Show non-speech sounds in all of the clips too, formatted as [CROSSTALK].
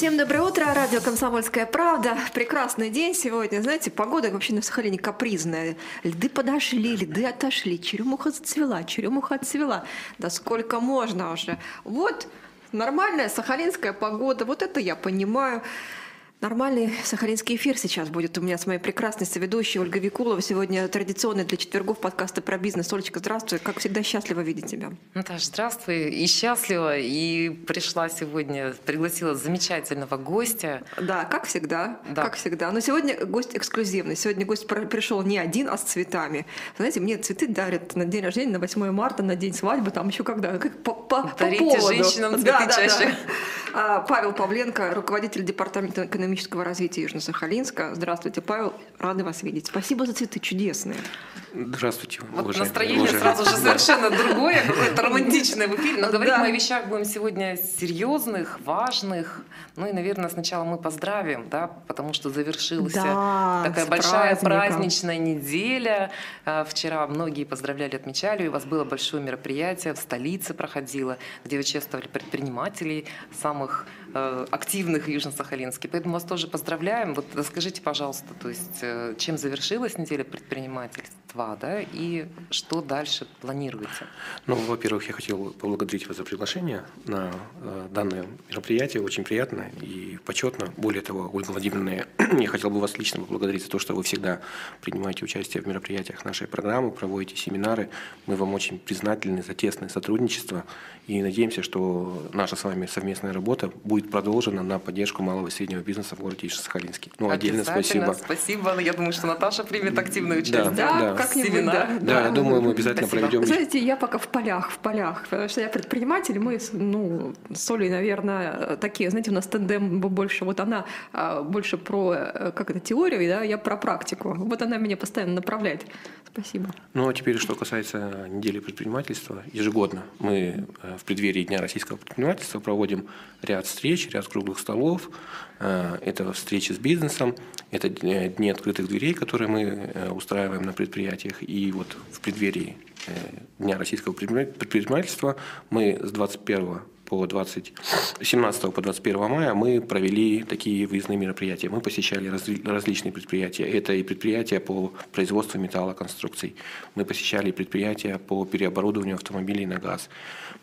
Всем доброе утро, радио «Комсомольская правда». Прекрасный день сегодня. Знаете, погода вообще на Сахалине капризная. Льды подошли, льды отошли, черемуха зацвела, черемуха отцвела. Да сколько можно уже. Вот нормальная сахалинская погода, вот это я понимаю. Нормальный сахалинский эфир сейчас будет у меня с моей прекрасной соведущей Ольгой Викулова. Сегодня традиционный для четвергов подкаста про бизнес. Олечка, здравствуй. Как всегда, счастлива видеть тебя. Наташа, здравствуй. И счастлива. И пришла сегодня, пригласила замечательного гостя. Да, как всегда. Да. Как всегда. Но сегодня гость эксклюзивный. Сегодня гость пришел не один, а с цветами. Знаете, мне цветы дарят на день рождения, на 8 марта, на день свадьбы, там еще когда. Как по, по, Дарите по поводу. женщинам цветы да, чаще. Да, да. А, Павел Павленко, руководитель департамента экономического развития Южно-Сахалинска. Здравствуйте, Павел, рады вас видеть. Спасибо за цветы чудесные. Здравствуйте, вот Настроение уже. сразу же [LAUGHS] совершенно другое, какое-то романтичное в эфире. Но говорить мы о вещах будем сегодня серьезных, важных. Ну и, наверное, сначала мы поздравим, да, потому что завершилась да, такая большая праздником. праздничная неделя. А, вчера многие поздравляли, отмечали. У вас было большое мероприятие в столице проходило, где участвовали предприниматели самых э, активных в Южно-Сахалинске. Поэтому вас тоже поздравляем. Вот расскажите, пожалуйста, то есть э, чем завершилась неделя предпринимательства, да, и что дальше планируете? Ну, во-первых, я хотел поблагодарить вас за приглашение на э, данное мероприятие. Очень приятно и почетно. Более того, Ольга Владимировна, [CLEARS THROAT] я хотел бы вас лично поблагодарить за то, что вы всегда принимаете участие в мероприятиях нашей программы, проводите семинары. Мы вам очень признательны за тесное сотрудничество и надеемся, что наша с вами совместная работа будет продолжена на поддержку малого и среднего бизнеса в городе Ижевск-Сахалинске. Ну, отдельно спасибо. Спасибо. Я думаю, что Наташа примет активное участие. Да, да. как-нибудь, да. Да, да, я думаю, мы обязательно спасибо. проведем. Знаете, я пока в полях, в полях, потому что я предприниматель, мы, ну, с Олей, наверное, такие, знаете, у нас тандем больше, вот она а, больше про, э, как это, теорию, да, я про практику. Вот она меня постоянно направляет. Спасибо. Ну, а теперь, что касается недели предпринимательства, ежегодно мы э, в преддверии Дня российского предпринимательства проводим ряд встреч, ряд круглых столов. Э, это встречи с бизнесом, это дни открытых дверей, которые мы устраиваем на предприятиях. И вот в преддверии Дня российского предпринимательства мы с 21 по 20, 17 по 21 мая мы провели такие выездные мероприятия. Мы посещали разли, различные предприятия. Это и предприятия по производству металлоконструкций. Мы посещали предприятия по переоборудованию автомобилей на газ.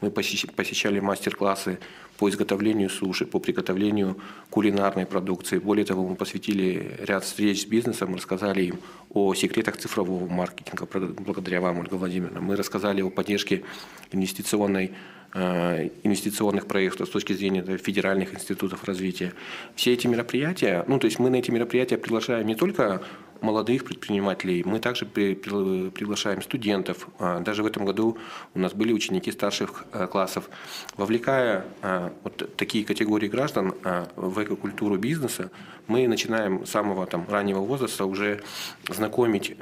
Мы посещали мастер-классы по изготовлению суши, по приготовлению кулинарной продукции. Более того, мы посвятили ряд встреч с бизнесом, рассказали им о секретах цифрового маркетинга, благодаря вам, Ольга Владимировна. Мы рассказали о поддержке инвестиционной Э, инвестиционных проектов с точки зрения федеральных институтов развития. Все эти мероприятия, ну то есть мы на эти мероприятия приглашаем не только молодых предпринимателей, мы также приглашаем студентов. А, даже в этом году у нас были ученики старших э, классов. Вовлекая э, вот такие категории граждан в экокультуру бизнеса, мы начинаем с самого там, раннего возраста уже знакомить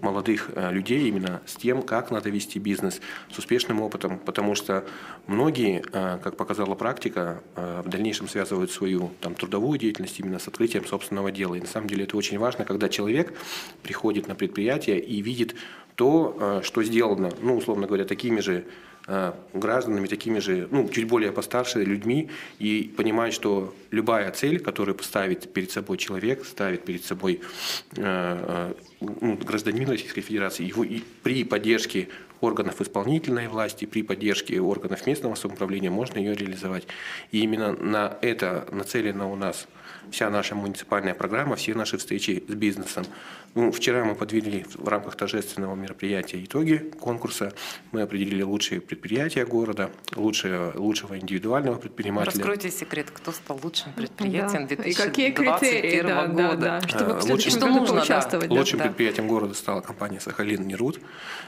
молодых людей именно с тем, как надо вести бизнес, с успешным опытом, потому что многие, как показала практика, в дальнейшем связывают свою там, трудовую деятельность именно с открытием собственного дела. И на самом деле это очень важно, когда человек человек приходит на предприятие и видит то, э, что сделано, ну, условно говоря, такими же э, гражданами, такими же, ну, чуть более постарше людьми, и понимает, что любая цель, которую ставит перед собой человек, ставит перед собой э, ну, гражданин Российской Федерации, его и при поддержке органов исполнительной власти, при поддержке органов местного самоуправления можно ее реализовать. И именно на это нацелена у нас вся наша муниципальная программа, все наши встречи с бизнесом. Ну, вчера мы подвели в рамках торжественного мероприятия итоги конкурса. Мы определили лучшие предприятия города, лучшие, лучшего индивидуального предпринимателя. Раскройте секрет, кто стал лучшим предприятием да. 2021 И какие критерии, да, года. Да, да. Чтобы в следующем что нужно, участвовать. Да. Лучшим да. предприятием города стала компания «Сахалин Нерут».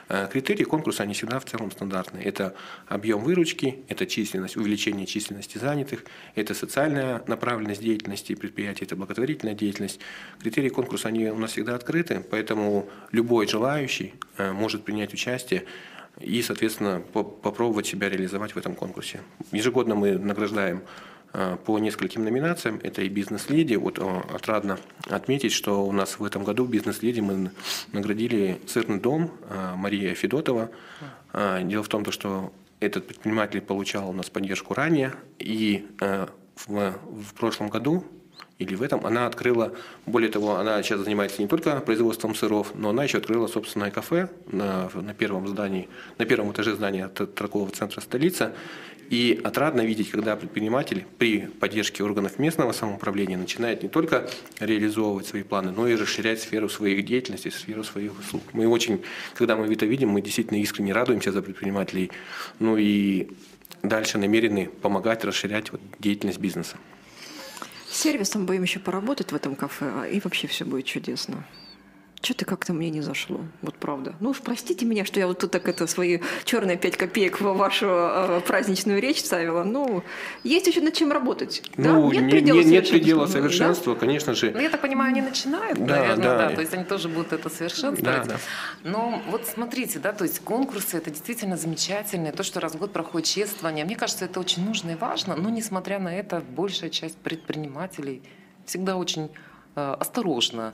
Э, критерии конкурса, они всегда в целом стандартные. Это объем выручки, это численность, увеличение численности занятых, это социальная направленность деятельности предприятия, это благотворительная деятельность. Критерии конкурса, они у нас всегда открыты, поэтому любой желающий э, может принять участие и, соответственно, попробовать себя реализовать в этом конкурсе. Ежегодно мы награждаем э, по нескольким номинациям. Это и бизнес-леди. Вот отрадно отметить, что у нас в этом году бизнес-леди мы наградили сырный дом э, Мария Федотова. Дело в том, что этот предприниматель получал у нас поддержку ранее, и в прошлом году или в этом, она открыла, более того, она сейчас занимается не только производством сыров, но она еще открыла собственное кафе на, на первом здании, на первом этаже здания торгового центра столица. И отрадно видеть, когда предприниматель при поддержке органов местного самоуправления начинает не только реализовывать свои планы, но и расширять сферу своих деятельностей, сферу своих услуг. Мы очень, когда мы это видим, мы действительно искренне радуемся за предпринимателей. Ну и дальше намерены помогать расширять вот деятельность бизнеса. Сервисом будем еще поработать в этом кафе, а и вообще все будет чудесно. Что-то как-то мне не зашло, вот правда. Ну уж простите меня, что я вот тут так это свои черные пять копеек в вашу э, праздничную речь ставила. Ну, есть еще над чем работать. Ну, да? нет, не, предела, не, нет предела совершенства, да? конечно же. Ну, я так понимаю, они начинают, да, наверное, да. да. То есть они тоже будут это совершенствовать. Да, да. Но вот смотрите, да, то есть конкурсы это действительно замечательно. То, что раз в год проходит чествование. Мне кажется, это очень нужно и важно. Но несмотря на это, большая часть предпринимателей всегда очень осторожно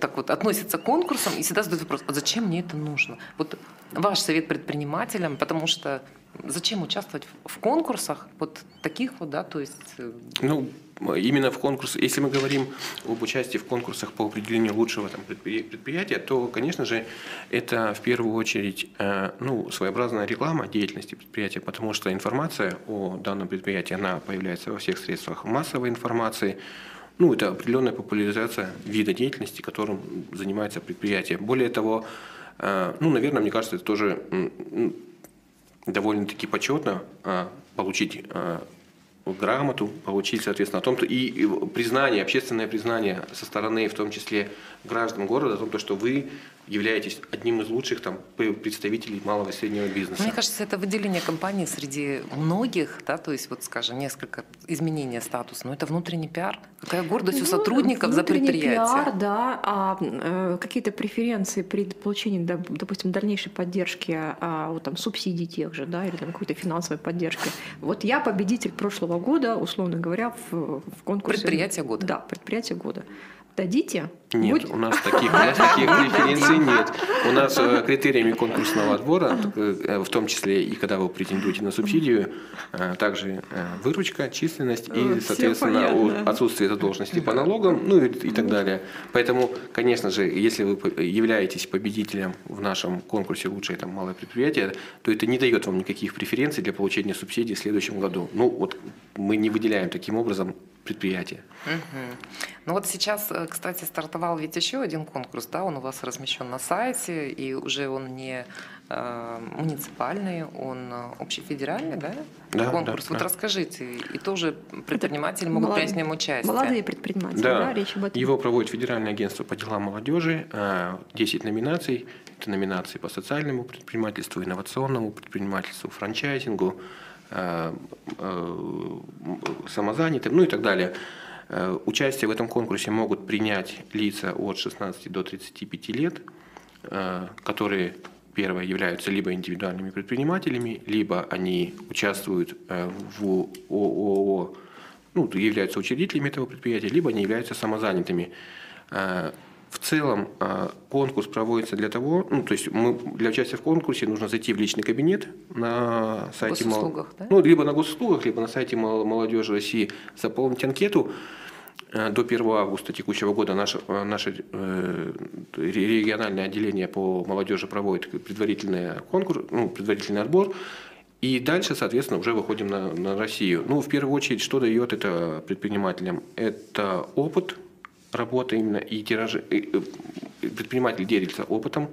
так вот относятся к конкурсам и всегда задают вопрос, а зачем мне это нужно? Вот ваш совет предпринимателям, потому что зачем участвовать в конкурсах вот таких вот, да, то есть... Э, ну, именно в конкурсах, если мы говорим об участии в конкурсах по определению лучшего там, предприятия, то, конечно же, это в первую очередь э, ну, своеобразная реклама деятельности предприятия, потому что информация о данном предприятии, она появляется во всех средствах массовой информации, ну, это определенная популяризация вида деятельности, которым занимается предприятие. Более того, э, ну, наверное, мне кажется, это тоже довольно-таки почетно э, получить э, грамоту, получить, соответственно, о том, и признание, общественное признание со стороны, в том числе граждан города, о том, что вы являетесь одним из лучших там, представителей малого и среднего бизнеса. Мне кажется, это выделение компании среди многих, да, то есть вот, скажем, несколько изменений статуса, но это внутренний пиар. Какая гордость ну, у сотрудников за предприятие. пиар, да, а э, какие-то преференции при получении, да, допустим, дальнейшей поддержки, а, вот, там, субсидий тех же, да, или там какой-то финансовой поддержки. Вот я победитель прошлого года, условно говоря, в, в конкурсе. Предприятие года. Да, предприятие года дадите? Нет, Будь... у нас таких, у нас [LAUGHS] таких преференций нет. У нас э, критериями конкурсного отбора, э, в том числе и когда вы претендуете на субсидию, э, также выручка, численность и, соответственно, отсутствие задолженности по налогам, ну и, и так далее. Поэтому, конечно же, если вы являетесь победителем в нашем конкурсе «Лучшее там, малое предприятие», то это не дает вам никаких преференций для получения субсидий в следующем году. Ну вот мы не выделяем таким образом предприятия. Угу. Ну вот сейчас, э, кстати, стартовал ведь еще один конкурс, да, он у вас размещен на сайте, и уже он не э, муниципальный, он общефедеральный, да? Да, конкурс. Да, вот да. расскажите, и тоже предприниматели Это могут молод... принять в нем участие. Молодые предприниматели, да. да, речь об этом. Его проводит Федеральное агентство по делам молодежи, 10 номинаций, это номинации по социальному предпринимательству, инновационному предпринимательству, франчайзингу, Э, э, самозанятым, ну и так далее. Э, участие в этом конкурсе могут принять лица от 16 до 35 лет, которые первое являются либо индивидуальными предпринимателями, либо они участвуют в ООО, ну, являются учредителями этого предприятия, либо они являются самозанятыми. В целом а, конкурс проводится для того, ну, то есть мы, для участия в конкурсе нужно зайти в личный кабинет на сайте Мол... да? ну, либо на госуслугах, либо на сайте молодежи России, заполнить анкету. Э, до 1 августа текущего года наше, э, наше э, региональное отделение по молодежи проводит предварительный конкурс, ну, предварительный отбор. И дальше, соответственно, уже выходим на, на Россию. Ну, в первую очередь, что дает это предпринимателям? Это опыт, работа именно и тиражи, э, предприниматель делится опытом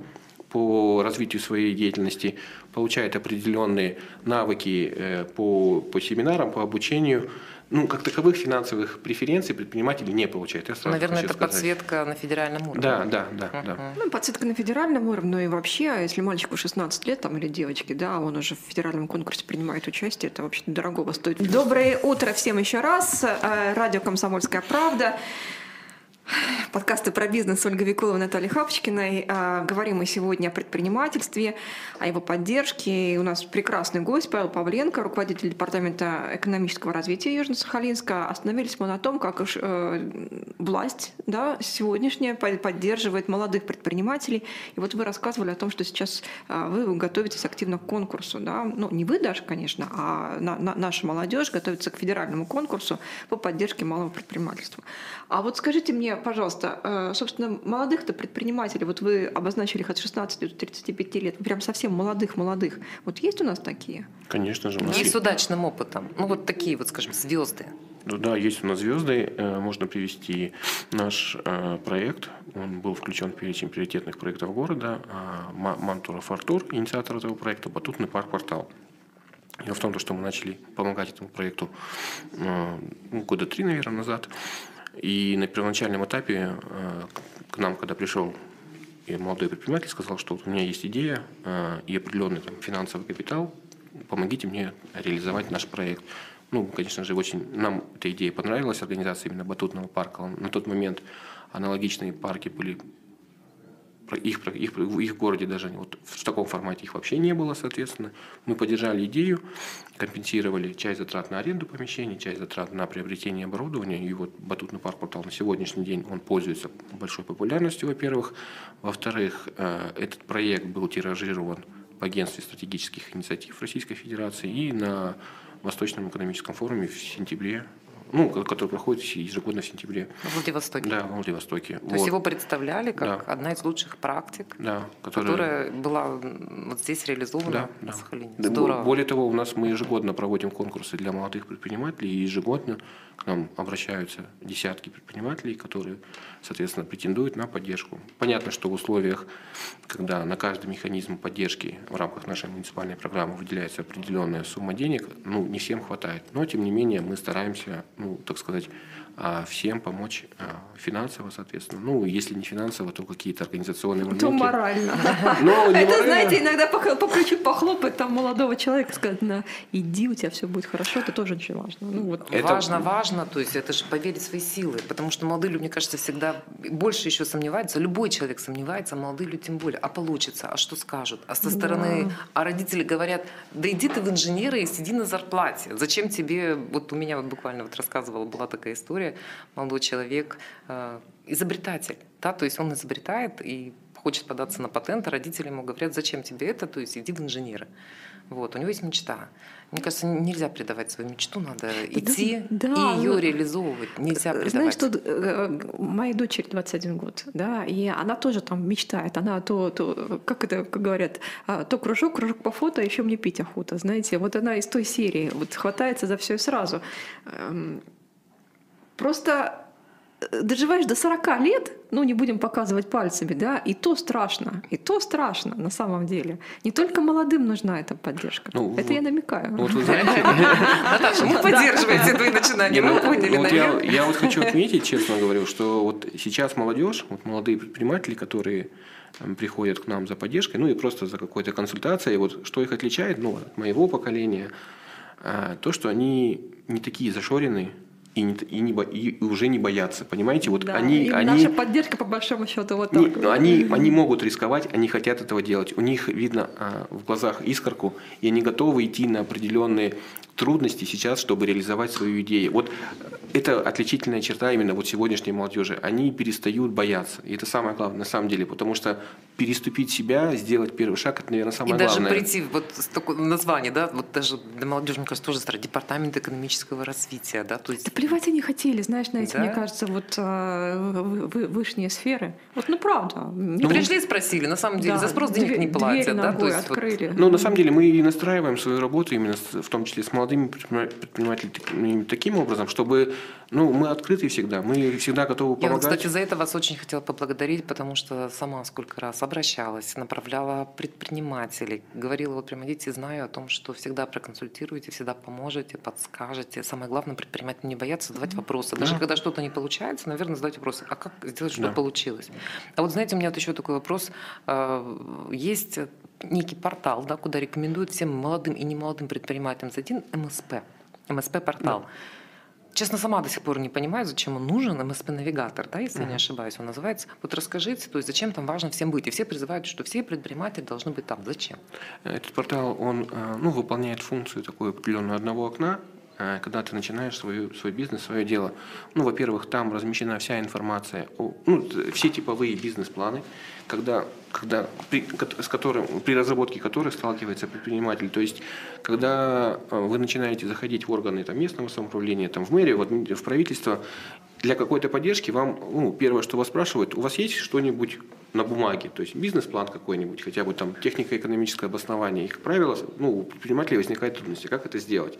по развитию своей деятельности, получает определенные навыки э, по, по семинарам, по обучению. Ну, как таковых финансовых преференций предприниматели не получают. Я Наверное, это сказать. подсветка на федеральном уровне. Да, да, да. Uh-huh. да. Ну, подсветка на федеральном уровне, ну и вообще, если мальчику 16 лет там, или девочке, да, он уже в федеральном конкурсе принимает участие, это вообще дорогого стоит. Доброе утро всем еще раз. Э, радио «Комсомольская правда». Подкасты про бизнес Ольга Викулова, Наталья Хапочкиной. А, говорим мы сегодня о предпринимательстве, о его поддержке. И у нас прекрасный гость Павел Павленко, руководитель Департамента экономического развития Южно-Сахалинска. Остановились мы на том, как э, власть да, сегодняшняя поддерживает молодых предпринимателей. И вот вы рассказывали о том, что сейчас э, вы готовитесь активно к конкурсу. Да? Ну, не вы даже, конечно, а на, на, наша молодежь готовится к федеральному конкурсу по поддержке малого предпринимательства. А вот скажите мне, пожалуйста, э, собственно, молодых-то предпринимателей, вот вы обозначили их от 16 до 35 лет, прям совсем молодых-молодых. Вот есть у нас такие? Конечно же. У нас есть с удачным опытом. Ну вот такие вот, скажем, звезды. Ну да, есть у нас звезды. Э, можно привести наш э, проект. Он был включен в перечень приоритетных проектов города. Мантура Фартур, инициатор этого проекта, Батутный парк Портал. Дело в том, что мы начали помогать этому проекту ну, года три, наверное, назад. И на первоначальном этапе э, к нам, когда пришел и молодой предприниматель, сказал, что вот у меня есть идея э, и определенный там, финансовый капитал, помогите мне реализовать наш проект. Ну, конечно же, очень нам эта идея понравилась, организация именно батутного парка. На тот момент аналогичные парки были их, их, в их городе даже вот в таком формате их вообще не было, соответственно. Мы поддержали идею, компенсировали часть затрат на аренду помещений, часть затрат на приобретение оборудования. И вот батутный парк портал на сегодняшний день он пользуется большой популярностью, во-первых. Во-вторых, э, этот проект был тиражирован агентстве стратегических инициатив Российской Федерации и на Восточном экономическом форуме в сентябре ну, который проходит ежегодно в сентябре. В Владивостоке. Да, в Владивостоке. То вот. есть его представляли как да. одна из лучших практик, да, которая... которая была вот здесь реализована да, да. Сахалине. Здорово. Более того, у нас мы ежегодно проводим конкурсы для молодых предпринимателей, и ежегодно к нам обращаются десятки предпринимателей, которые, соответственно, претендуют на поддержку. Понятно, что в условиях, когда на каждый механизм поддержки в рамках нашей муниципальной программы выделяется определенная сумма денег, ну, не всем хватает. Но, тем не менее, мы стараемся ну, так сказать, а, всем помочь а, финансово, соответственно. Ну, если не финансово, то какие-то организационные моменты. То морально. Это, знаете, иногда по, плечу похлопать там молодого человека, сказать, на, иди, у тебя все будет хорошо, это тоже очень важно. Ну, вот. это... Важно, важно, то есть это же поверить в свои силы, потому что молодые люди, мне кажется, всегда больше еще сомневаются, любой человек сомневается, молодые люди тем более, а получится, а что скажут, а со стороны, да. а родители говорят, да иди ты в инженеры и сиди на зарплате, зачем тебе, вот у меня вот буквально вот рассказывала, была такая история, история. Молодой человек, э, изобретатель, да, то есть он изобретает и хочет податься на патент, а родители ему говорят, зачем тебе это, то есть иди в инженеры. Вот, у него есть мечта. Мне кажется, нельзя предавать свою мечту, надо идти да, и ее реализовывать. Нельзя предавать. Знаешь, что э, моей дочери 21 год, да, и она тоже там мечтает. Она то, то как это как говорят, а, то кружок, кружок по фото, еще мне пить охота, знаете. Вот она из той серии, вот хватается за все сразу. Просто э, доживаешь до 40 лет, ну не будем показывать пальцами, да, и то страшно, и то страшно на самом деле. Не только молодым нужна эта поддержка. Ну, это вот, я намекаю. Вот вы знаете... [LAUGHS] Наташа, вы поддерживаете твои начинания, мы поняли, наверное. Я вот хочу отметить, честно говорю, что вот сейчас молодежь, вот молодые предприниматели, которые приходят к нам за поддержкой, ну и просто за какой-то консультацией, вот что их отличает, ну, от моего поколения, а, то, что они не такие зашоренные, и, не, и, не, и уже не боятся, понимаете? Вот да, они, они, наша поддержка по большому счету вот так. Не, они, они могут рисковать, они хотят этого делать. У них видно а, в глазах искорку, и они готовы идти на определенные трудности сейчас, чтобы реализовать свою идею. Вот это отличительная черта именно вот сегодняшней молодежи. Они перестают бояться. И это самое главное на самом деле, потому что переступить себя, сделать первый шаг, это, наверное, самое и главное. И даже прийти, вот такое название, да, вот даже для молодежи, мне кажется, тоже старый департамент экономического развития, да, то есть... Да плевать они хотели, знаешь, на эти, да? мне кажется, вот а, вышние сферы. Вот, ну, правда. Ну, пришли и спросили, на самом деле, да, за спрос денег дверь, не платят, да, то есть открыли. Вот... Ну, на самом деле, мы и настраиваем свою работу именно, в том числе с молодыми предпринимателями таким образом, чтобы ну, мы открыты всегда, мы всегда готовы помогать. Я, кстати, за это вас очень хотела поблагодарить, потому что сама сколько раз обращалась, направляла предпринимателей, говорила, вот прямо идите, знаю о том, что всегда проконсультируете, всегда поможете, подскажете. Самое главное, предприниматели не боятся задавать да. вопросы. Даже да. когда что-то не получается, наверное, задать вопросы, а как сделать, чтобы да. получилось? А вот знаете, у меня вот еще такой вопрос. А, есть некий портал, да, куда рекомендуют всем молодым и немолодым предпринимателям зайти, МСП, МСП-портал. Да честно, сама до сих пор не понимаю, зачем он нужен, МСП-навигатор, да, если uh-huh. я не ошибаюсь, он называется. Вот расскажите, то есть зачем там важно всем быть? И все призывают, что все предприниматели должны быть там. Зачем? Этот портал, он ну, выполняет функцию такую определенную одного окна, Э, когда ты начинаешь свою, свой бизнес, свое дело. Ну, во-первых, там размещена вся информация, ну, все типовые бизнес-планы, когда, когда, при, с которым, при разработке которых сталкивается предприниматель. То есть, когда э, вы начинаете заходить в органы там, местного самоуправления, там, в мэрию, вот, в правительство, для какой-то поддержки вам, ну, первое, что вас спрашивают, у вас есть что-нибудь на бумаге, то есть бизнес-план какой-нибудь, хотя бы там технико-экономическое обоснование. И, как правило, ну, у предпринимателей возникают трудности, как это сделать.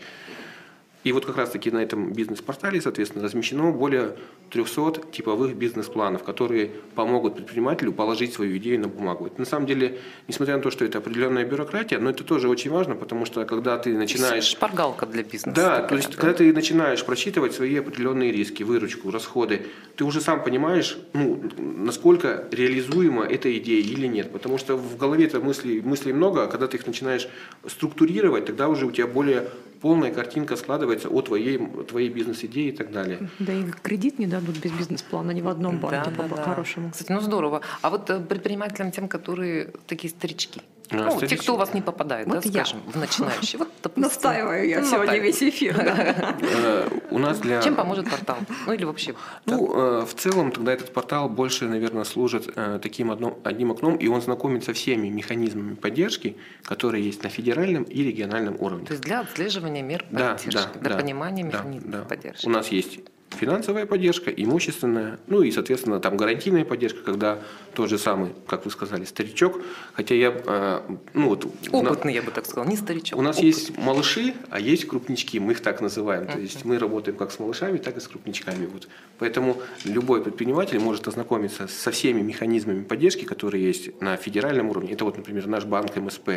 И вот как раз-таки на этом бизнес-портале, соответственно, размещено более 300 типовых бизнес-планов, которые помогут предпринимателю положить свою идею на бумагу. Это на самом деле, несмотря на то, что это определенная бюрократия, но это тоже очень важно, потому что когда ты начинаешь... Шпаргалка для бизнеса. Да, такая, то есть да? когда ты начинаешь просчитывать свои определенные риски, выручку, расходы, ты уже сам понимаешь, ну, насколько реализуема эта идея или нет. Потому что в голове-то мыслей, мыслей много, а когда ты их начинаешь структурировать, тогда уже у тебя более полная картинка складывается о твоей, твоей бизнес-идее и так далее. Да и кредит не дадут без бизнес-плана ни в одном банке да, по-хорошему. Да, Кстати, ну здорово. А вот э, предпринимателям, тем, которые такие старички, ну, те, кто у вас не попадает, вот да, я. скажем, в начинающие. Вот, допустим, Настаиваю я ну, сегодня весь эфир. Э, у нас для... Чем поможет портал? Ну или вообще? Ну, э, в целом тогда этот портал больше, наверное, служит э, таким одним окном, и он знакомит со всеми механизмами поддержки, которые есть на федеральном и региональном уровне. То есть для отслеживания мер поддержки, для понимания механизмов поддержки. У нас есть финансовая поддержка, имущественная, ну и, соответственно, там гарантийная поддержка, когда тот же самый, как вы сказали, старичок, хотя я, э, ну вот... Опытный, я бы так сказал, не старичок. У нас опытный. есть малыши, а есть крупнички, мы их так называем, то есть мы работаем как с малышами, так и с крупничками. Вот. Поэтому любой предприниматель может ознакомиться со всеми механизмами поддержки, которые есть на федеральном уровне. Это вот, например, наш банк МСП,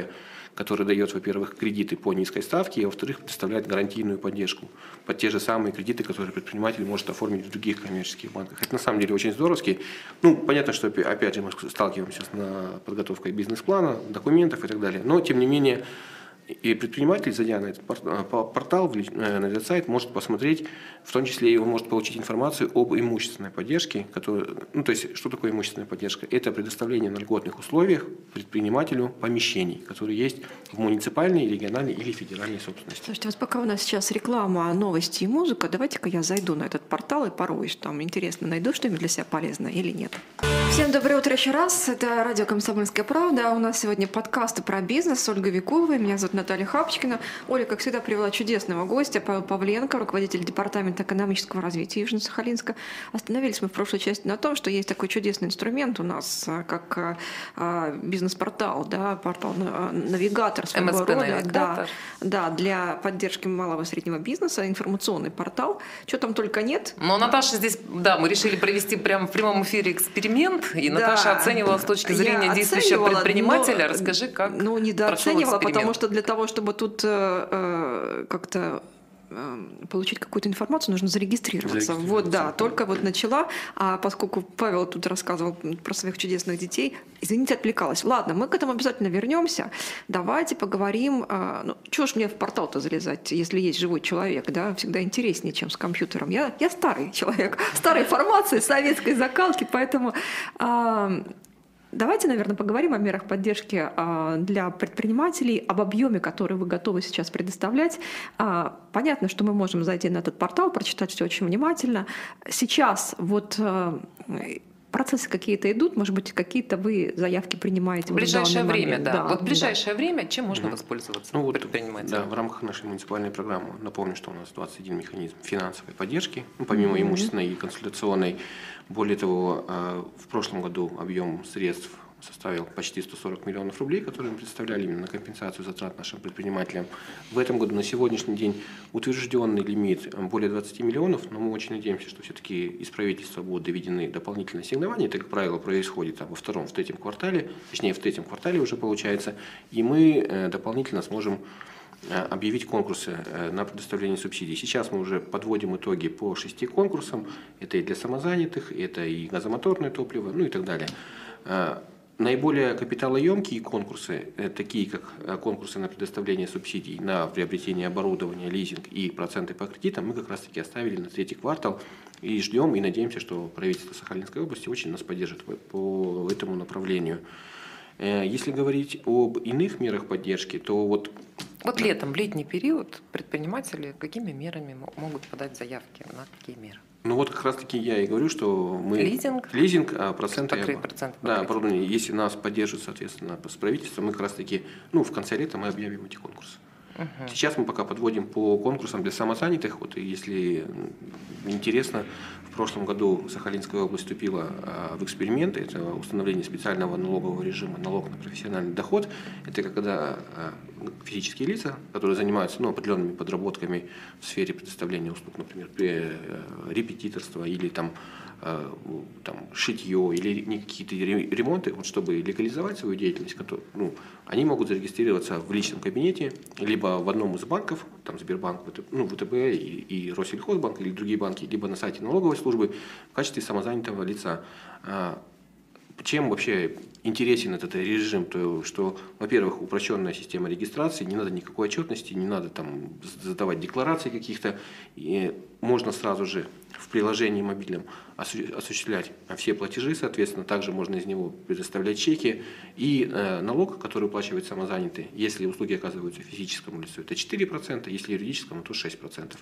который дает, во-первых, кредиты по низкой ставке, и, во-вторых, предоставляет гарантийную поддержку под те же самые кредиты, которые предприниматель может оформить в других коммерческих банках. Это на самом деле очень здоровски. Ну, понятно, что опять же мы сталкиваемся с подготовкой бизнес-плана, документов и так далее, но тем не менее и предприниматель, зайдя на этот э, портал, э, на этот сайт, может посмотреть, в том числе он может получить информацию об имущественной поддержке. Которая, ну, то есть, что такое имущественная поддержка? Это предоставление на льготных условиях предпринимателю помещений, которые есть в муниципальной, региональной или федеральной собственности. Слушайте, вот пока у нас сейчас реклама, новости и музыка, давайте-ка я зайду на этот портал и пороюсь там. Интересно, найду что-нибудь для себя полезное или нет. Всем доброе утро еще раз. Это радио «Комсомольская правда». У нас сегодня подкасты про бизнес с Ольгой Викуловой. Меня зовут Наталья Хапчикина. Оля, как всегда, привела чудесного гостя, Павел Павленко, руководитель Департамента экономического развития Южно-Сахалинска. Остановились мы в прошлой части на том, что есть такой чудесный инструмент у нас, а, как а, а, бизнес-портал, да, портал навигатор своего МСП рода. Навигатор. Да, да, для поддержки малого и среднего бизнеса, информационный портал. Что там только нет. Но Наташа здесь, да, мы решили провести прямо в прямом эфире эксперимент, и Наташа да, оценивала с точки зрения действующего предпринимателя. Но, Расскажи, как Ну, недооценивала, потому что для того, чтобы тут э, э, как-то э, получить какую-то информацию, нужно зарегистрироваться. зарегистрироваться. Вот, да, только вот начала, а поскольку Павел тут рассказывал про своих чудесных детей, извините, отвлекалась. Ладно, мы к этому обязательно вернемся. Давайте поговорим. Э, ну, чего ж мне в портал-то залезать, если есть живой человек, да, всегда интереснее, чем с компьютером. Я, я старый человек, [LAUGHS] старой формации, советской закалки, поэтому э, Давайте, наверное, поговорим о мерах поддержки а, для предпринимателей, об объеме, который вы готовы сейчас предоставлять. А, понятно, что мы можем зайти на этот портал, прочитать все очень внимательно. Сейчас вот а, процессы какие-то идут, может быть, какие-то вы заявки принимаете в ближайшее вот время, да. да. Вот в ближайшее да. время чем можно угу. воспользоваться ну, вот, предпринимателям? Да, в рамках нашей муниципальной программы напомню, что у нас 21 механизм финансовой поддержки, ну, помимо угу. имущественной и консультационной. Более того, э, в прошлом году объем средств составил почти 140 миллионов рублей, которые мы представляли именно на компенсацию затрат нашим предпринимателям. В этом году на сегодняшний день утвержденный лимит более 20 миллионов, но мы очень надеемся, что все-таки из правительства будут доведены дополнительные ассигнования. Это, как правило, происходит во втором, в третьем квартале, точнее в третьем квартале уже получается, и мы э, дополнительно сможем э, объявить конкурсы э, на предоставление субсидий. Сейчас мы уже подводим итоги по шести конкурсам. Это и для самозанятых, это и газомоторное топливо, ну и так далее. Наиболее капиталоемкие конкурсы, э, такие как э, конкурсы на предоставление субсидий на приобретение оборудования, лизинг и проценты по кредитам, мы как раз-таки оставили на третий квартал и ждем и надеемся, что правительство Сахалинской области очень нас поддержит по этому направлению. Э, если говорить об иных мерах поддержки, то вот... Вот летом, летний период предприниматели какими мерами могут подать заявки на какие меры? Ну вот как раз таки я и говорю, что мы... Лизинг? Лизинг, а проценты... Покры... Процент да, оборудование. Если нас поддержит, соответственно, с правительством, мы как раз таки, ну, в конце лета мы объявим эти конкурсы. Угу. Сейчас мы пока подводим по конкурсам для самозанятых. Вот если интересно, в прошлом году Сахалинская область вступила а, в эксперименты. Это установление специального налогового режима налог на профессиональный доход. Это когда а, физические лица, которые занимаются ну, определенными подработками в сфере предоставления услуг, например, э, репетиторство или там там, шитье или какие-то ремонты, вот, чтобы легализовать свою деятельность, который, ну, они могут зарегистрироваться в личном кабинете, либо в одном из банков, там Сбербанк, ну, ВТБ и, и Россельхозбанк или другие банки, либо на сайте налоговой службы в качестве самозанятого лица. Чем вообще интересен этот режим, то что, во-первых, упрощенная система регистрации, не надо никакой отчетности, не надо там задавать декларации каких-то, и можно сразу же в приложении мобильном осуществлять все платежи, соответственно, также можно из него предоставлять чеки. И э, налог, который уплачивает самозанятый, если услуги оказываются физическому лицу, это 4%, если юридическому, то 6%.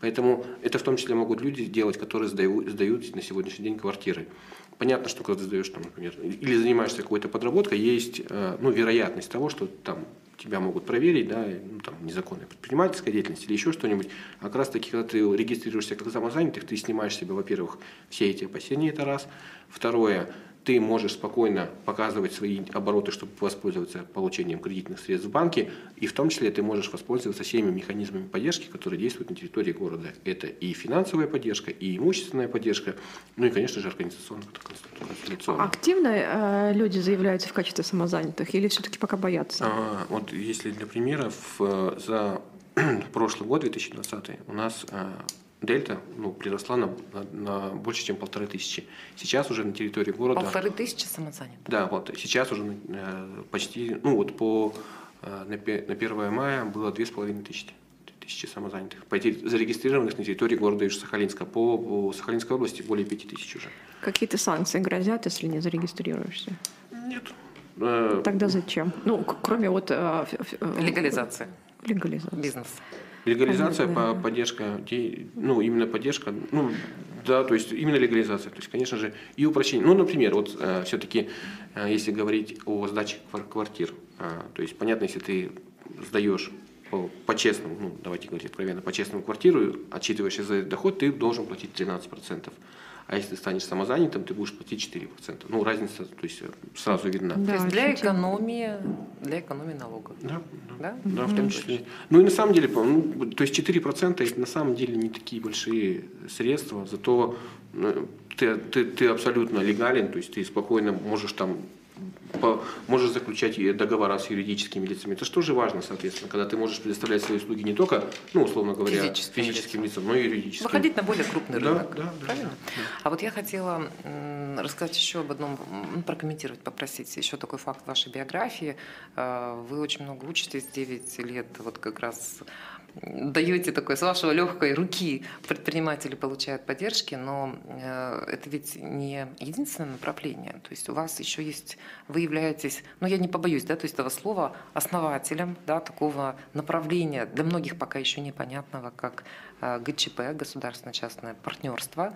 Поэтому это в том числе могут люди делать, которые сдают, сдают на сегодняшний день квартиры. Понятно, что когда ты сдаешь, там, например, или занимаешься какой-то подработкой, есть э, ну, вероятность того, что там тебя могут проверить, да, ну, там, незаконная предпринимательская деятельность или еще что-нибудь. А как раз таки, когда ты регистрируешься как самозанятых, ты снимаешь себе, во-первых, все эти опасения, это раз. Второе, ты можешь спокойно показывать свои обороты, чтобы воспользоваться получением кредитных средств в банке, и в том числе ты можешь воспользоваться всеми механизмами поддержки, которые действуют на территории города. Это и финансовая поддержка, и имущественная поддержка, ну и, конечно же, организационная, конституционная. Активно э, люди заявляются в качестве самозанятых или все-таки пока боятся? А, вот если для примера, в, э, за [CLEARS THROAT] прошлый год, 2020, у нас э, дельта ну, приросла на, на, на больше, чем полторы тысячи. Сейчас уже на территории города... Полторы тысячи самозанятых? Да, вот сейчас уже э, почти, ну вот по э, на, на 1 мая было две с половиной тысячи тысячи самозанятых, по, зарегистрированных на территории города Ижсахалинска. По, по Сахалинской области более пяти тысяч уже. Какие-то санкции грозят, если не зарегистрируешься? Нет. Э, Тогда зачем? Ну, кроме вот... Легализации. Легализации. Бизнес. Легализация, по, поддержка, ну, именно поддержка, ну, да, то есть именно легализация, то есть, конечно же, и упрощение. Ну, например, вот э, все-таки, э, если говорить о сдаче квартир, э, то есть, понятно, если ты сдаешь по, по-честному, ну, давайте говорить откровенно, по-честному квартиру, отчитываешься за доход, ты должен платить 13%. А если ты станешь самозанятым, ты будешь платить 4%. Ну, разница, то есть сразу видна. Да, то есть для экономии, для экономии налогов. Да, да, да, да в том числе. Ну и на самом деле, ну, то есть 4% это на самом деле не такие большие средства, зато ну, ты, ты, ты абсолютно легален, то есть ты спокойно можешь там можешь заключать договора с юридическими лицами. Это же важно, соответственно, когда ты можешь предоставлять свои услуги не только, ну, условно говоря, физическим, физическим лицам, но и юридическим. Выходить на более крупный рынок. Да, да, правильно? Да. А вот я хотела рассказать еще об одном, прокомментировать, попросить еще такой факт вашей биографии. Э, вы очень много учитесь, 9 лет, вот как раз даете такой, с вашего легкой руки предприниматели получают поддержки, но э, это ведь не единственное направление. То есть у вас еще есть, вы являетесь, ну я не побоюсь, да, то есть этого слова, основателем, да, такого направления, для многих пока еще непонятного, как ГЧП, государственно-частное партнерство,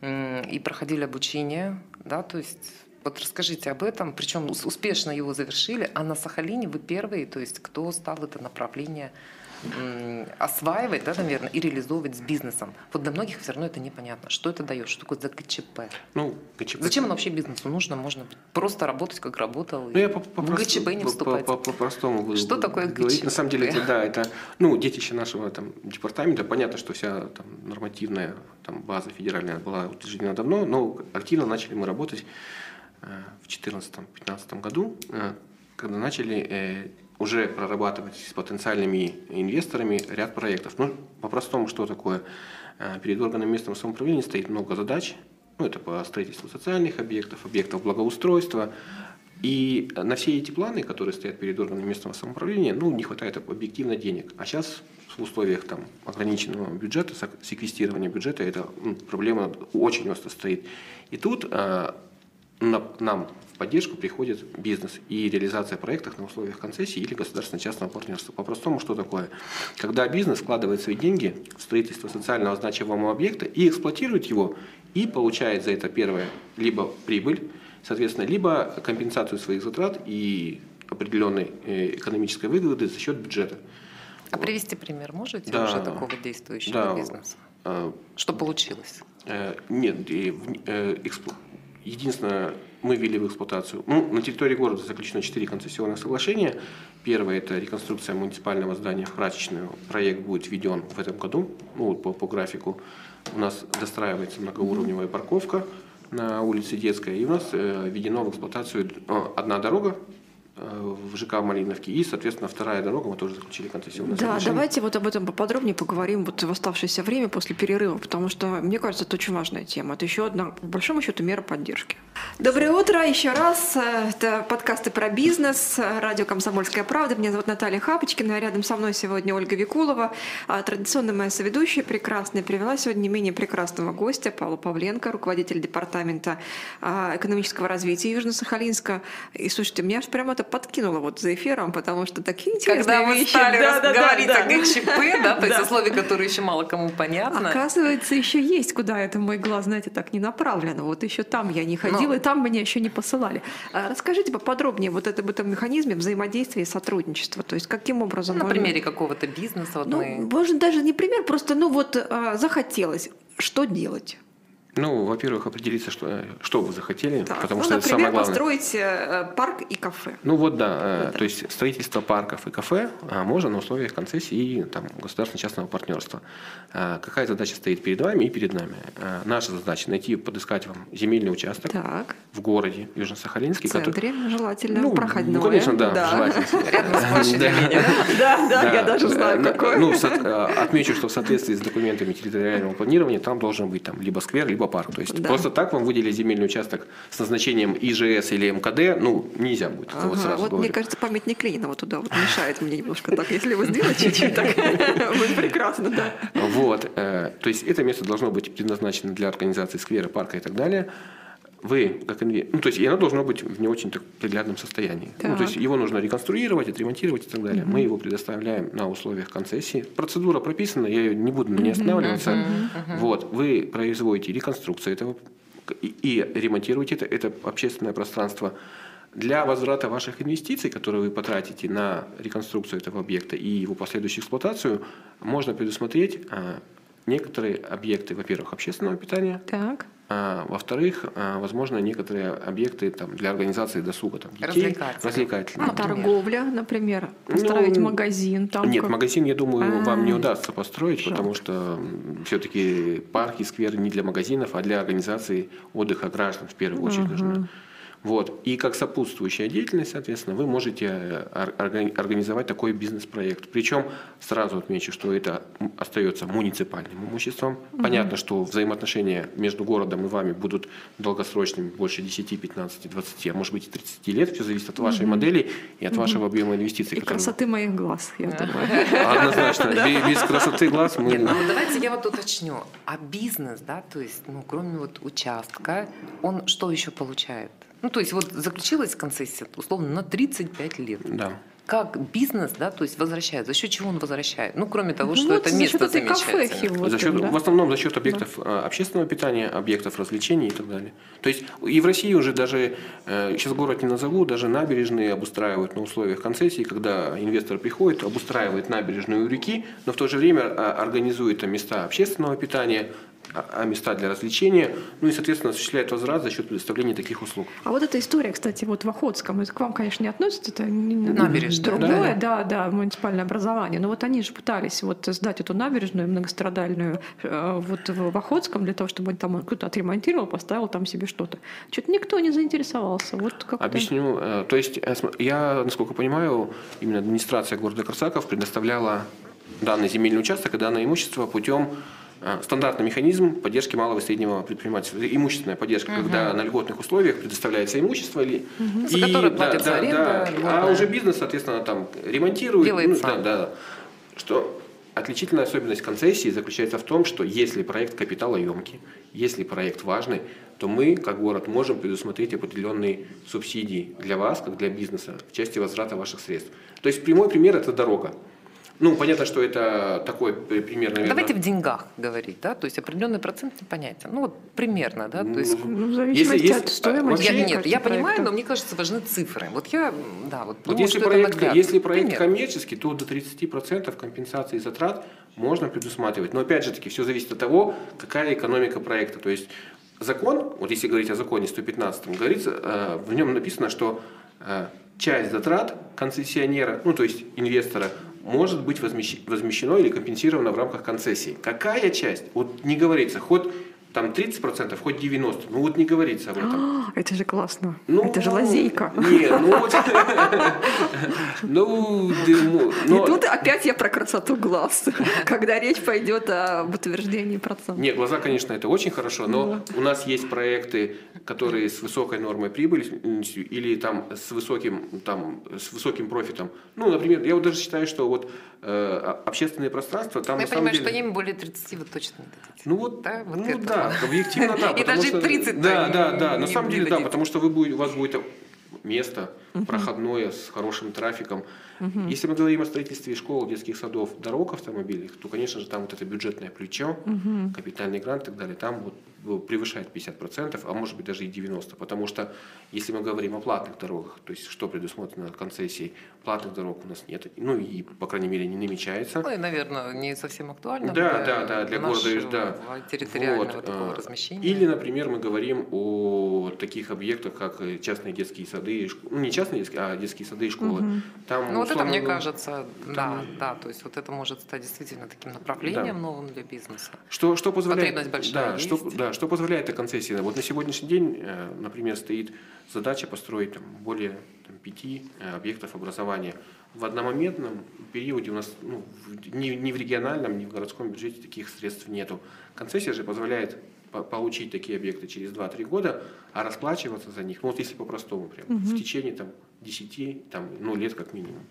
и проходили обучение, да, то есть вот расскажите об этом, причем успешно его завершили, а на Сахалине вы первые, то есть кто стал это направление осваивать, да, наверное, и реализовывать с бизнесом. Вот для многих все равно это непонятно. Что это дает? Что такое за ГЧП? Ну, ГЧП. Зачем оно вообще бизнесу нужно? Можно просто работать, как работал. Ну, я по, по в ГЧП не вступать. По, по, по простому Что такое говорить. ГЧП? На самом деле, это, да, это ну, детище нашего там, департамента. Понятно, что вся там, нормативная там, база федеральная была утверждена давно, но активно начали мы работать э, в 2014-2015 году, э, когда начали э, уже прорабатывать с потенциальными инвесторами ряд проектов. Ну, по-простому, что такое? Э, перед органами местного самоуправления стоит много задач. Ну, это по строительству социальных объектов, объектов благоустройства. И на все эти планы, которые стоят перед органами местного самоуправления, ну, не хватает объективно денег. А сейчас в условиях там, ограниченного бюджета, секвестирования бюджета, эта проблема очень остро стоит. И тут э, нам в поддержку приходит бизнес и реализация проектов на условиях концессии или государственно-частного партнерства. По-простому, что такое? Когда бизнес вкладывает свои деньги в строительство социального значимого объекта и эксплуатирует его, и получает за это первое либо прибыль, соответственно, либо компенсацию своих затрат и определенной э, экономической выгоды за счет бюджета. А привести пример можете да, уже такого действующего да, бизнеса? Э, Что получилось? Э, нет, э, эксплу... единственное, мы ввели в эксплуатацию. Ну, на территории города заключено 4 концессионных соглашения. Первое – это реконструкция муниципального здания в прачечную. Проект будет введен в этом году, ну, по, по графику. У нас достраивается многоуровневая парковка на улице Детская, и у нас э, введено в эксплуатацию э, одна дорога в ЖК Малиновке. И, соответственно, вторая дорога, мы тоже заключили концессионное Да, соглашение. давайте вот об этом поподробнее поговорим вот в оставшееся время после перерыва, потому что, мне кажется, это очень важная тема. Это еще одна, по большому счету, мера поддержки. Доброе утро еще раз. Это подкасты про бизнес, радио «Комсомольская правда». Меня зовут Наталья Хапочкина, рядом со мной сегодня Ольга Викулова. А традиционная моя соведущая, прекрасная, привела сегодня не менее прекрасного гостя Павла Павленко, руководитель департамента а, экономического развития Южно-Сахалинска. И слушайте, меня аж прямо это подкинула вот за эфиром, потому что такие интересные Когда вещи. Когда мы стали да, да, говорить да, да. о ГЧП, да, [LAUGHS] то есть о слове, которое еще мало кому понятно. Оказывается, еще есть, куда это мой глаз, знаете, так не направлено. Вот еще там я не ходила, Но... и там меня еще не посылали. А расскажите поподробнее вот это, об этом механизме взаимодействия и сотрудничества. То есть каким образом... На можно... примере какого-то бизнеса. Вот ну, мы... Можно даже не пример, просто ну вот а, захотелось. Что делать? Ну, во-первых, определиться, что, что вы захотели, так, потому ну, что например, это самое главное. построить э, парк и кафе. Ну вот да, э, да, то есть строительство парков и кафе а, можно на условиях концессии и там, государственно-частного партнерства. А, какая задача стоит перед вами и перед нами? А, наша задача найти, подыскать вам земельный участок так. в городе Южно-Сахалинске. В центре, который... желательно, ну, проходное. Ну, конечно, да, да. желательно. [LAUGHS] Да, да, я даже знаю, какой. Ну, отмечу, что в соответствии с документами территориального планирования там должен быть там либо сквер, либо парк. То есть просто так вам выделили земельный участок с назначением ИЖС или МКД, ну, нельзя будет. Ага, вот сразу вот говорю. мне кажется, памятник Ленина вот туда вот мешает мне немножко так. Если вы сделаете чуть-чуть так, [LAUGHS] будет прекрасно, да. Вот. Э, то есть это место должно быть предназначено для организации сквера, парка и так далее вы, как инвестор, ну, то есть и оно должно быть в не очень так приглядном состоянии. Ну, то есть его нужно реконструировать, отремонтировать и так далее. Угу. Мы его предоставляем на условиях концессии. Процедура прописана, я ее не буду на ней останавливаться. Угу. Вот, вы производите реконструкцию этого и, и ремонтируете это, это общественное пространство. Для возврата ваших инвестиций, которые вы потратите на реконструкцию этого объекта и его последующую эксплуатацию, можно предусмотреть а, некоторые объекты, во-первых, общественного питания. Так. А, во-вторых, а, возможно, некоторые объекты там, для организации досуга там, детей. Развлекательные. А торговля, например, построить ну, магазин. Там нет, как... магазин, я думаю, А-а-а. вам не удастся построить, Жалко. потому что все-таки парки, скверы не для магазинов, а для организации отдыха граждан в первую очередь uh-huh. нужны. Вот. И как сопутствующая деятельность, соответственно, вы можете э, организовать такой бизнес-проект. Причем сразу отмечу, что это остается муниципальным имуществом. Угу. Понятно, что взаимоотношения между городом и вами будут долгосрочными, больше 10, 15, 20, а может быть и 30 лет. Все зависит от вашей угу. модели и от угу. вашего объема инвестиций. И которые... красоты моих глаз, я думаю. [LAUGHS] Однозначно. Без красоты глаз мы... Нет, ну давайте я вот уточню. А бизнес, да, то есть, ну, кроме вот участка, он что еще получает? Ну, то есть вот заключилась концессия, условно, на 35 лет. Да. Как бизнес, да, то есть возвращает. За счет чего он возвращает? Ну, кроме того, ну, что вот это место замечательное. Вот, за счет, да? В основном за счет объектов да. Э, общественного питания, объектов развлечений и так далее. То есть и в России уже даже, э, сейчас город не назову, даже набережные обустраивают на условиях концессии, когда инвестор приходит, обустраивает набережную у реки, но в то же время э, организует там места общественного питания, места для развлечения, ну и, соответственно, осуществляет возврат за счет предоставления таких услуг. А вот эта история, кстати, вот в Охотском, это к вам, конечно, не относится, это набережная, другое, да, да, да, муниципальное образование, но вот они же пытались вот сдать эту набережную многострадальную э, вот в Охотском для того, чтобы там кто-то отремонтировал, поставил там себе что-то. Что-то никто не заинтересовался. Вот как Объясню. Э, то есть э, я, насколько понимаю, именно администрация города Корсаков предоставляла данный земельный участок и данное имущество путем а, стандартный механизм поддержки малого и среднего предпринимательства, имущественная поддержка, угу. когда на льготных условиях предоставляется имущество или угу. и, За которое платится да, аренда, да, а уже бизнес, соответственно, там ремонтирует, Делает ну, сам. да, да, что Отличительная особенность концессии заключается в том, что если проект капиталоемкий, если проект важный, то мы, как город, можем предусмотреть определенные субсидии для вас, как для бизнеса, в части возврата ваших средств. То есть прямой пример – это дорога. Ну, понятно, что это такой пример, наверное. Давайте в деньгах говорить, да, то есть определенный процент непонятен. Ну, вот примерно, да, то есть... Ну, в зависимости если, от стоимости. Я, нет, я понимаю, но мне кажется, важны цифры. Вот я, да, вот... Вот если проект, если проект пример. коммерческий, то до 30% компенсации затрат можно предусматривать. Но опять же таки, все зависит от того, какая экономика проекта. То есть закон, вот если говорить о законе 115, говорится, э, в нем написано, что э, часть затрат концессионера, ну то есть инвестора, может быть возмещено или компенсировано в рамках концессии. Какая часть? Вот не говорится, хоть там 30%, хоть 90%. Ну вот не говорится об этом. А, [GASPS] это же классно. Ну, это же лазейка. [LAUGHS] Не, ну вот. [LAUGHS] Ну, И тут опять я про красоту глаз, [LAUGHS] когда речь пойдет об утверждении процентов. Нет, глаза, конечно, это очень хорошо, но у нас есть проекты, которые с высокой нормой прибыли или там с высоким, там, с высоким профитом. Ну, например, я вот даже считаю, что вот э, общественные пространства там Я понимаю, что им более 30 вы точно не. Ну вот, да, вот ну это. Да, объективно да. [LAUGHS] И даже 30 Да, да, да. На самом деле да, потому что вы у вас будет место проходное с хорошим трафиком. Если мы говорим о строительстве школ, детских садов, дорог автомобильных, то, конечно же, там вот это бюджетное плечо, капитальный грант и так далее, там вот превышает 50%, а может быть даже и 90%. Потому что если мы говорим о платных дорогах, то есть что предусмотрено концессией, платных дорог у нас нет, ну и, по крайней мере, не намечается. Ну и, наверное, не совсем актуально да, для, да, да, для города, да. территориального вот. такого а, размещения. Или, например, мы говорим о таких объектах, как частные детские сады, ну не частные детские, а детские сады и школы. Угу. Там, ну вот это, мне кажется, там... да, да, то есть вот это может стать действительно таким направлением да. новым для бизнеса. Что, что позволяет... Потребность большая да, что, да, что позволяет эта концессия? Вот на сегодняшний день, э, например, стоит задача построить там, более там, пяти э, объектов образования. В одномоментном периоде у нас ну, ни, ни в региональном, ни в городском бюджете таких средств нету. Концессия же позволяет получить такие объекты через 2-3 года, а расплачиваться за них, ну вот если по-простому прям, угу. в течение там, 10 там, ну, лет как минимум.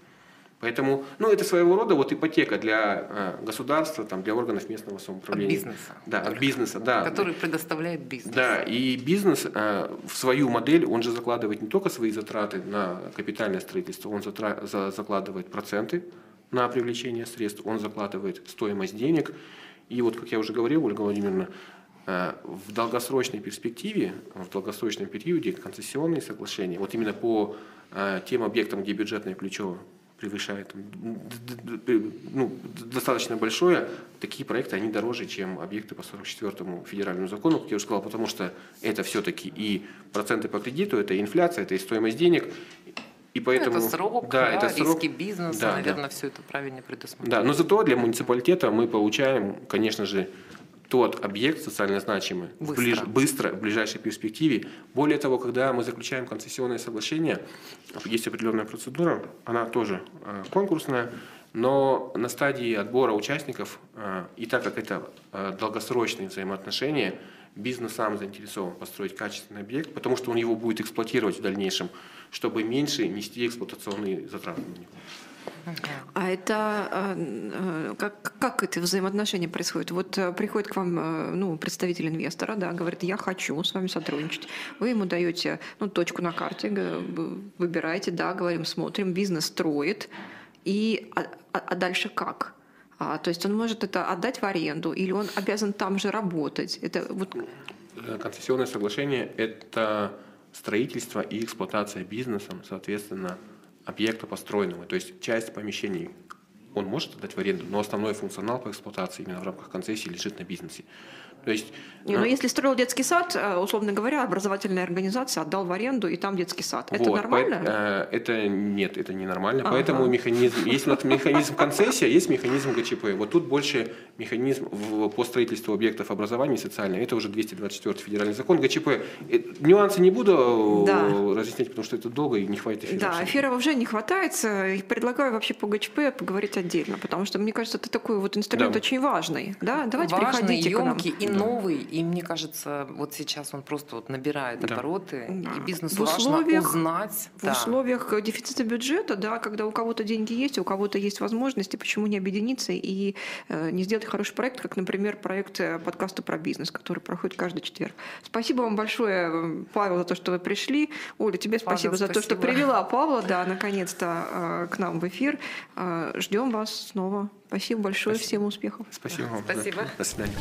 Поэтому, ну, это своего рода вот ипотека для э, государства, там, для органов местного самоуправления. От бизнеса. Да, от бизнеса, да. Который предоставляет бизнес. Да, и бизнес э, в свою модель, он же закладывает не только свои затраты на капитальное строительство, он затра- за, закладывает проценты на привлечение средств, он закладывает стоимость денег. И вот, как я уже говорил, Ольга Владимировна, э, в долгосрочной перспективе, в долгосрочном периоде концессионные соглашения, вот именно по э, тем объектам, где бюджетное плечо превышает ну, достаточно большое, такие проекты, они дороже, чем объекты по 44-му федеральному закону, как я уже сказал, потому что это все-таки и проценты по кредиту, это инфляция, это и стоимость денег, и поэтому, это срок, да, да, это срок. риски бизнеса, да, наверное, да. все это правильно предусмотрено. Да, но зато для муниципалитета мы получаем, конечно же, тот объект социально значимый быстро. В, ближ, быстро, в ближайшей перспективе. Более того, когда мы заключаем концессионное соглашение, есть определенная процедура, она тоже э, конкурсная, но на стадии отбора участников, э, и так как это э, долгосрочные взаимоотношения, бизнес сам заинтересован построить качественный объект, потому что он его будет эксплуатировать в дальнейшем, чтобы меньше нести эксплуатационные затраты на него. А это а, э, как, как это взаимоотношения происходит? Вот э, приходит к вам э, ну, представитель инвестора, да, говорит, я хочу с вами сотрудничать. Вы ему даете ну, точку на карте, выбираете, да, говорим, смотрим, бизнес строит. И, а, а, а дальше как? А, то есть он может это отдать в аренду, или он обязан там же работать? Это вот... Концессионное соглашение – это строительство и эксплуатация бизнесом, соответственно, объекта построенного. То есть часть помещений он может отдать в аренду, но основной функционал по эксплуатации именно в рамках концессии лежит на бизнесе. То есть не, ну если строил детский сад, э, условно говоря, образовательная организация отдал в аренду, и там детский сад. Это вот, нормально? По, э, это нет, это не нормально. Ага. Поэтому механизм, есть у нас механизм концессия, есть механизм ГЧП. Вот тут больше механизм в, по строительству объектов образования социального. Это уже 224 федеральный закон. ГЧП. Э, нюансы не буду да. разъяснять, потому что это долго и не хватит эфира. Да, эфира уже не хватает. И предлагаю вообще по ГЧП поговорить отдельно, потому что, мне кажется, это такой вот инструмент да. очень важный. Да? Давайте важный, приходите емкий к нам. и да. новый и мне кажется, вот сейчас он просто вот набирает да. обороты, да. и бизнесу в условиях, важно узнать. В да. условиях дефицита бюджета, да, когда у кого-то деньги есть, у кого-то есть возможности, почему не объединиться и э, не сделать хороший проект, как, например, проект э, подкаста про бизнес, который проходит каждый четверг. Спасибо вам большое, э, Павел, за то, что вы пришли. Оля, тебе Павел, спасибо за спасибо. то, что привела Павла, да, наконец-то к нам в эфир. Ждем вас снова. Спасибо большое, Спасибо. всем успехов. Спасибо вам. Спасибо. Да. До свидания.